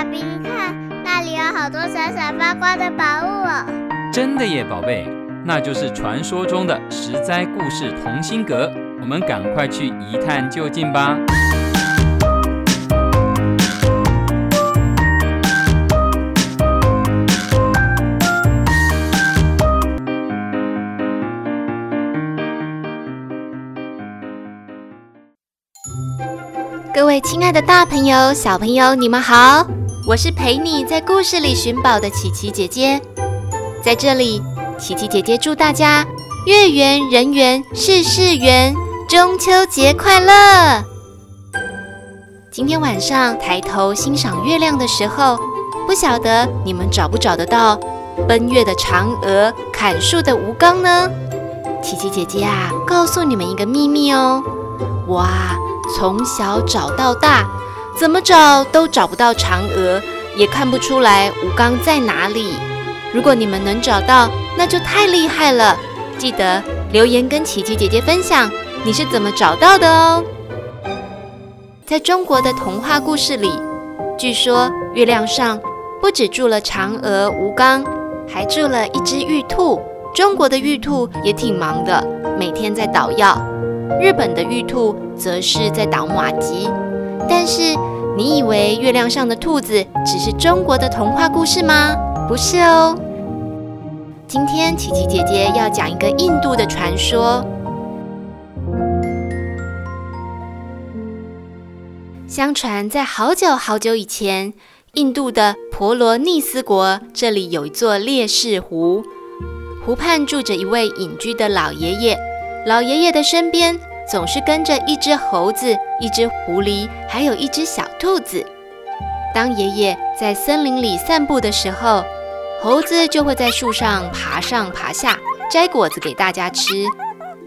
爸比，你看那里有好多闪闪发光的宝物哦！真的耶，宝贝，那就是传说中的十灾故事同心阁。我们赶快去一探究竟吧！各位亲爱的大朋友、小朋友，你们好！我是陪你在故事里寻宝的琪琪姐姐。在这里，琪琪姐姐祝大家月圆人圆，事事圆，中秋节快乐！今天晚上抬头欣赏月亮的时候，不晓得你们找不找得到奔月的嫦娥、砍树的吴刚呢？琪琪姐姐啊，告诉你们一个秘密哦！我啊！从小找到大，怎么找都找不到嫦娥，也看不出来吴刚在哪里。如果你们能找到，那就太厉害了。记得留言跟琪琪姐姐分享你是怎么找到的哦。在中国的童话故事里，据说月亮上不只住了嫦娥、吴刚，还住了一只玉兔。中国的玉兔也挺忙的，每天在捣药。日本的玉兔则是在捣麻糬，但是你以为月亮上的兔子只是中国的童话故事吗？不是哦。今天琪琪姐姐要讲一个印度的传说。相传在好久好久以前，印度的婆罗尼斯国这里有一座烈士湖，湖畔住着一位隐居的老爷爷。老爷爷的身边总是跟着一只猴子、一只狐狸，还有一只小兔子。当爷爷在森林里散步的时候，猴子就会在树上爬上爬下，摘果子给大家吃。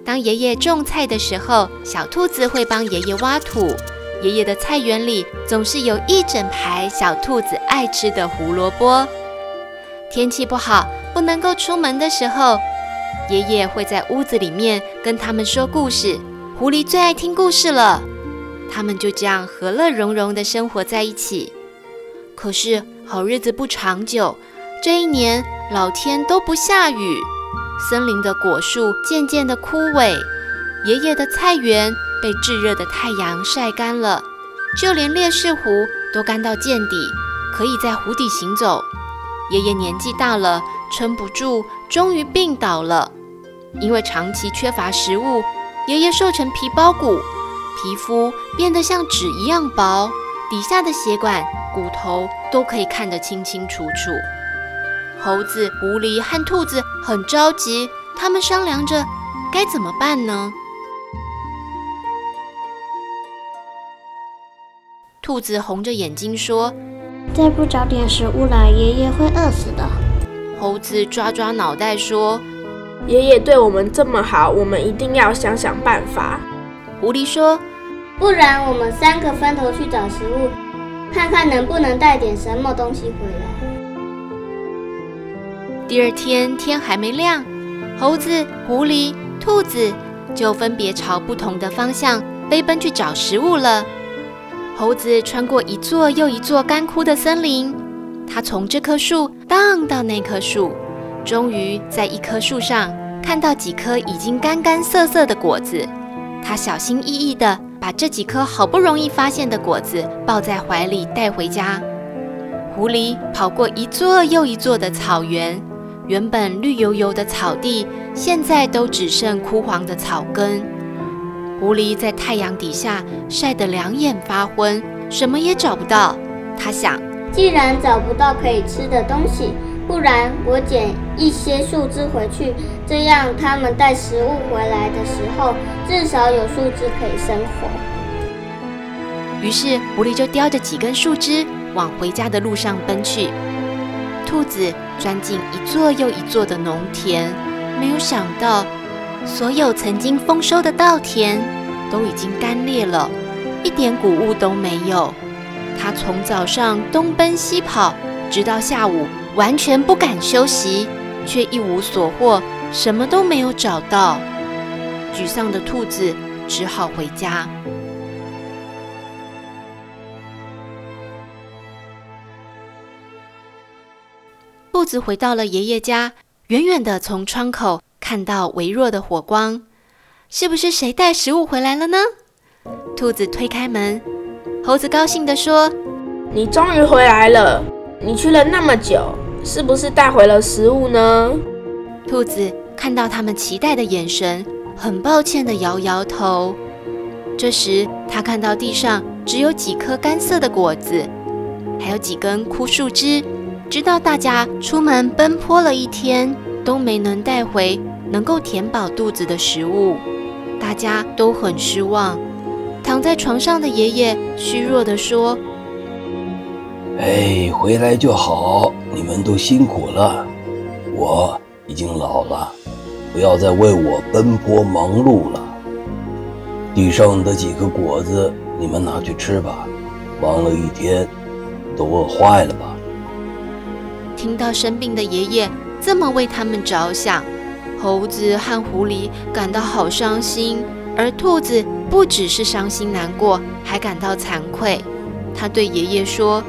当爷爷种菜的时候，小兔子会帮爷爷挖土。爷爷的菜园里总是有一整排小兔子爱吃的胡萝卜。天气不好，不能够出门的时候，爷爷会在屋子里面跟他们说故事，狐狸最爱听故事了。他们就这样和乐融融地生活在一起。可是好日子不长久，这一年老天都不下雨，森林的果树渐渐地枯萎，爷爷的菜园被炙热的太阳晒干了，就连烈士湖都干到见底，可以在湖底行走。爷爷年纪大了，撑不住，终于病倒了。因为长期缺乏食物，爷爷瘦成皮包骨，皮肤变得像纸一样薄，底下的血管、骨头都可以看得清清楚楚。猴子、狐狸和兔子很着急，他们商量着该怎么办呢？兔子红着眼睛说：“再不找点食物来，爷爷会饿死的。”猴子抓抓脑袋说。爷爷对我们这么好，我们一定要想想办法。狐狸说：“不然我们三个分头去找食物，看看能不能带点什么东西回来。”第二天天还没亮，猴子、狐狸、兔子就分别朝不同的方向飞奔去找食物了。猴子穿过一座又一座干枯的森林，它从这棵树荡到那棵树。终于在一棵树上看到几颗已经干干涩涩的果子，他小心翼翼地把这几颗好不容易发现的果子抱在怀里带回家。狐狸跑过一座又一座的草原，原本绿油油的草地现在都只剩枯黄的草根。狐狸在太阳底下晒得两眼发昏，什么也找不到。他想，既然找不到可以吃的东西，不然我捡一些树枝回去，这样他们带食物回来的时候，至少有树枝可以生火。于是狐狸就叼着几根树枝往回家的路上奔去。兔子钻进一座又一座的农田，没有想到，所有曾经丰收的稻田都已经干裂了，一点谷物都没有。它从早上东奔西跑，直到下午。完全不敢休息，却一无所获，什么都没有找到。沮丧的兔子只好回家。兔子回到了爷爷家，远远的从窗口看到微弱的火光，是不是谁带食物回来了呢？兔子推开门，猴子高兴地说：“你终于回来了！你去了那么久，是不是带回了食物呢？”兔子看到他们期待的眼神，很抱歉地摇摇头。这时，他看到地上只有几颗干涩的果子，还有几根枯树枝。知道大家出门奔波了一天，都没能带回能够填饱肚子的食物，大家都很失望。躺在床上的爷爷虚弱地说：“哎，回来就好，你们都辛苦了。我已经老了，不要再为我奔波忙碌了。地上的几个果子，你们拿去吃吧。忙了一天，都饿坏了吧？”听到生病的爷爷这么为他们着想，猴子和狐狸感到好伤心，而兔子不只是伤心难过，还感到惭愧。他对爷爷说：“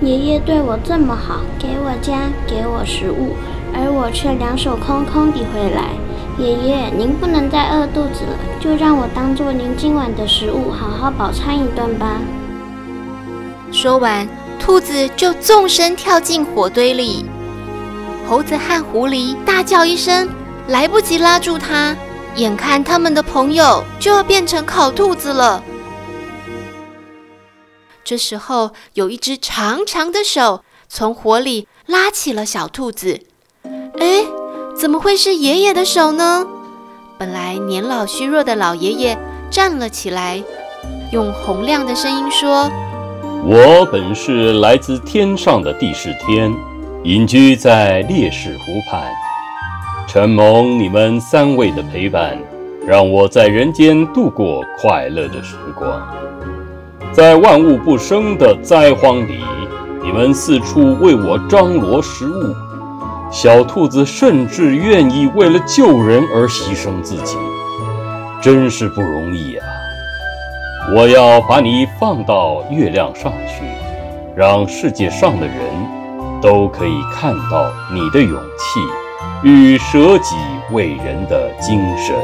爷爷对我这么好，给我家，给我食物，而我却两手空空地回来。爷爷，您不能再饿肚子了，就让我当做您今晚的食物，好好饱餐一顿吧。”说完。兔子就纵身跳进火堆里，猴子和狐狸大叫一声，来不及拉住它，眼看他们的朋友就要变成烤兔子了。这时候，有一只长长的手从火里拉起了小兔子。哎，怎么会是爷爷的手呢？本来年老虚弱的老爷爷站了起来，用洪亮的声音说。我本是来自天上的帝释天，隐居在烈士湖畔，承蒙你们三位的陪伴，让我在人间度过快乐的时光。在万物不生的灾荒里，你们四处为我张罗食物，小兔子甚至愿意为了救人而牺牲自己，真是不容易啊！我要把你放到月亮上去，让世界上的人都可以看到你的勇气与舍己为人的精神。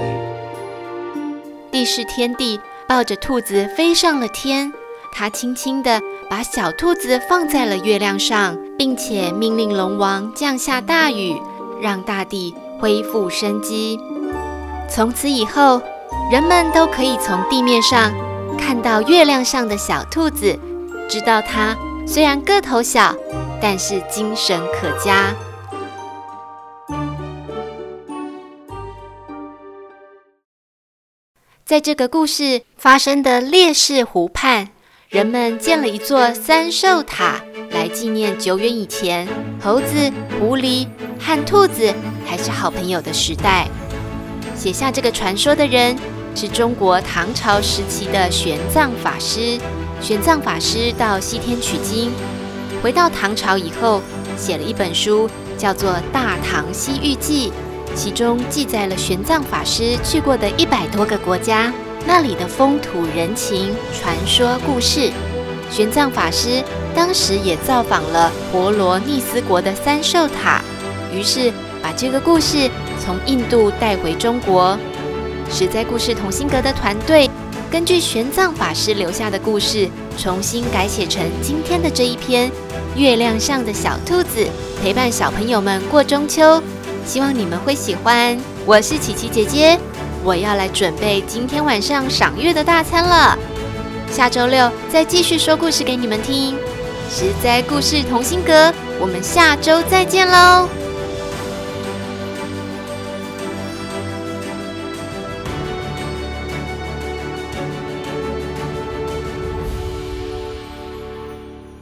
帝释天帝抱着兔子飞上了天，他轻轻地把小兔子放在了月亮上，并且命令龙王降下大雨，让大地恢复生机。从此以后，人们都可以从地面上。看到月亮上的小兔子，知道它虽然个头小，但是精神可嘉。在这个故事发生的烈士湖畔，人们建了一座三兽塔，来纪念久远以前猴子、狐狸和兔子还是好朋友的时代。写下这个传说的人。是中国唐朝时期的玄奘法师。玄奘法师到西天取经，回到唐朝以后，写了一本书，叫做《大唐西域记》，其中记载了玄奘法师去过的一百多个国家，那里的风土人情、传说故事。玄奘法师当时也造访了婆罗尼斯国的三兽塔，于是把这个故事从印度带回中国。实在故事同心阁的团队根据玄奘法师留下的故事，重新改写成今天的这一篇《月亮上的小兔子》，陪伴小朋友们过中秋。希望你们会喜欢。我是琪琪姐姐，我要来准备今天晚上赏月的大餐了。下周六再继续说故事给你们听。实在故事同心阁，我们下周再见喽。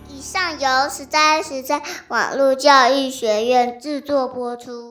以上由实在实在网络教育学院制作播出。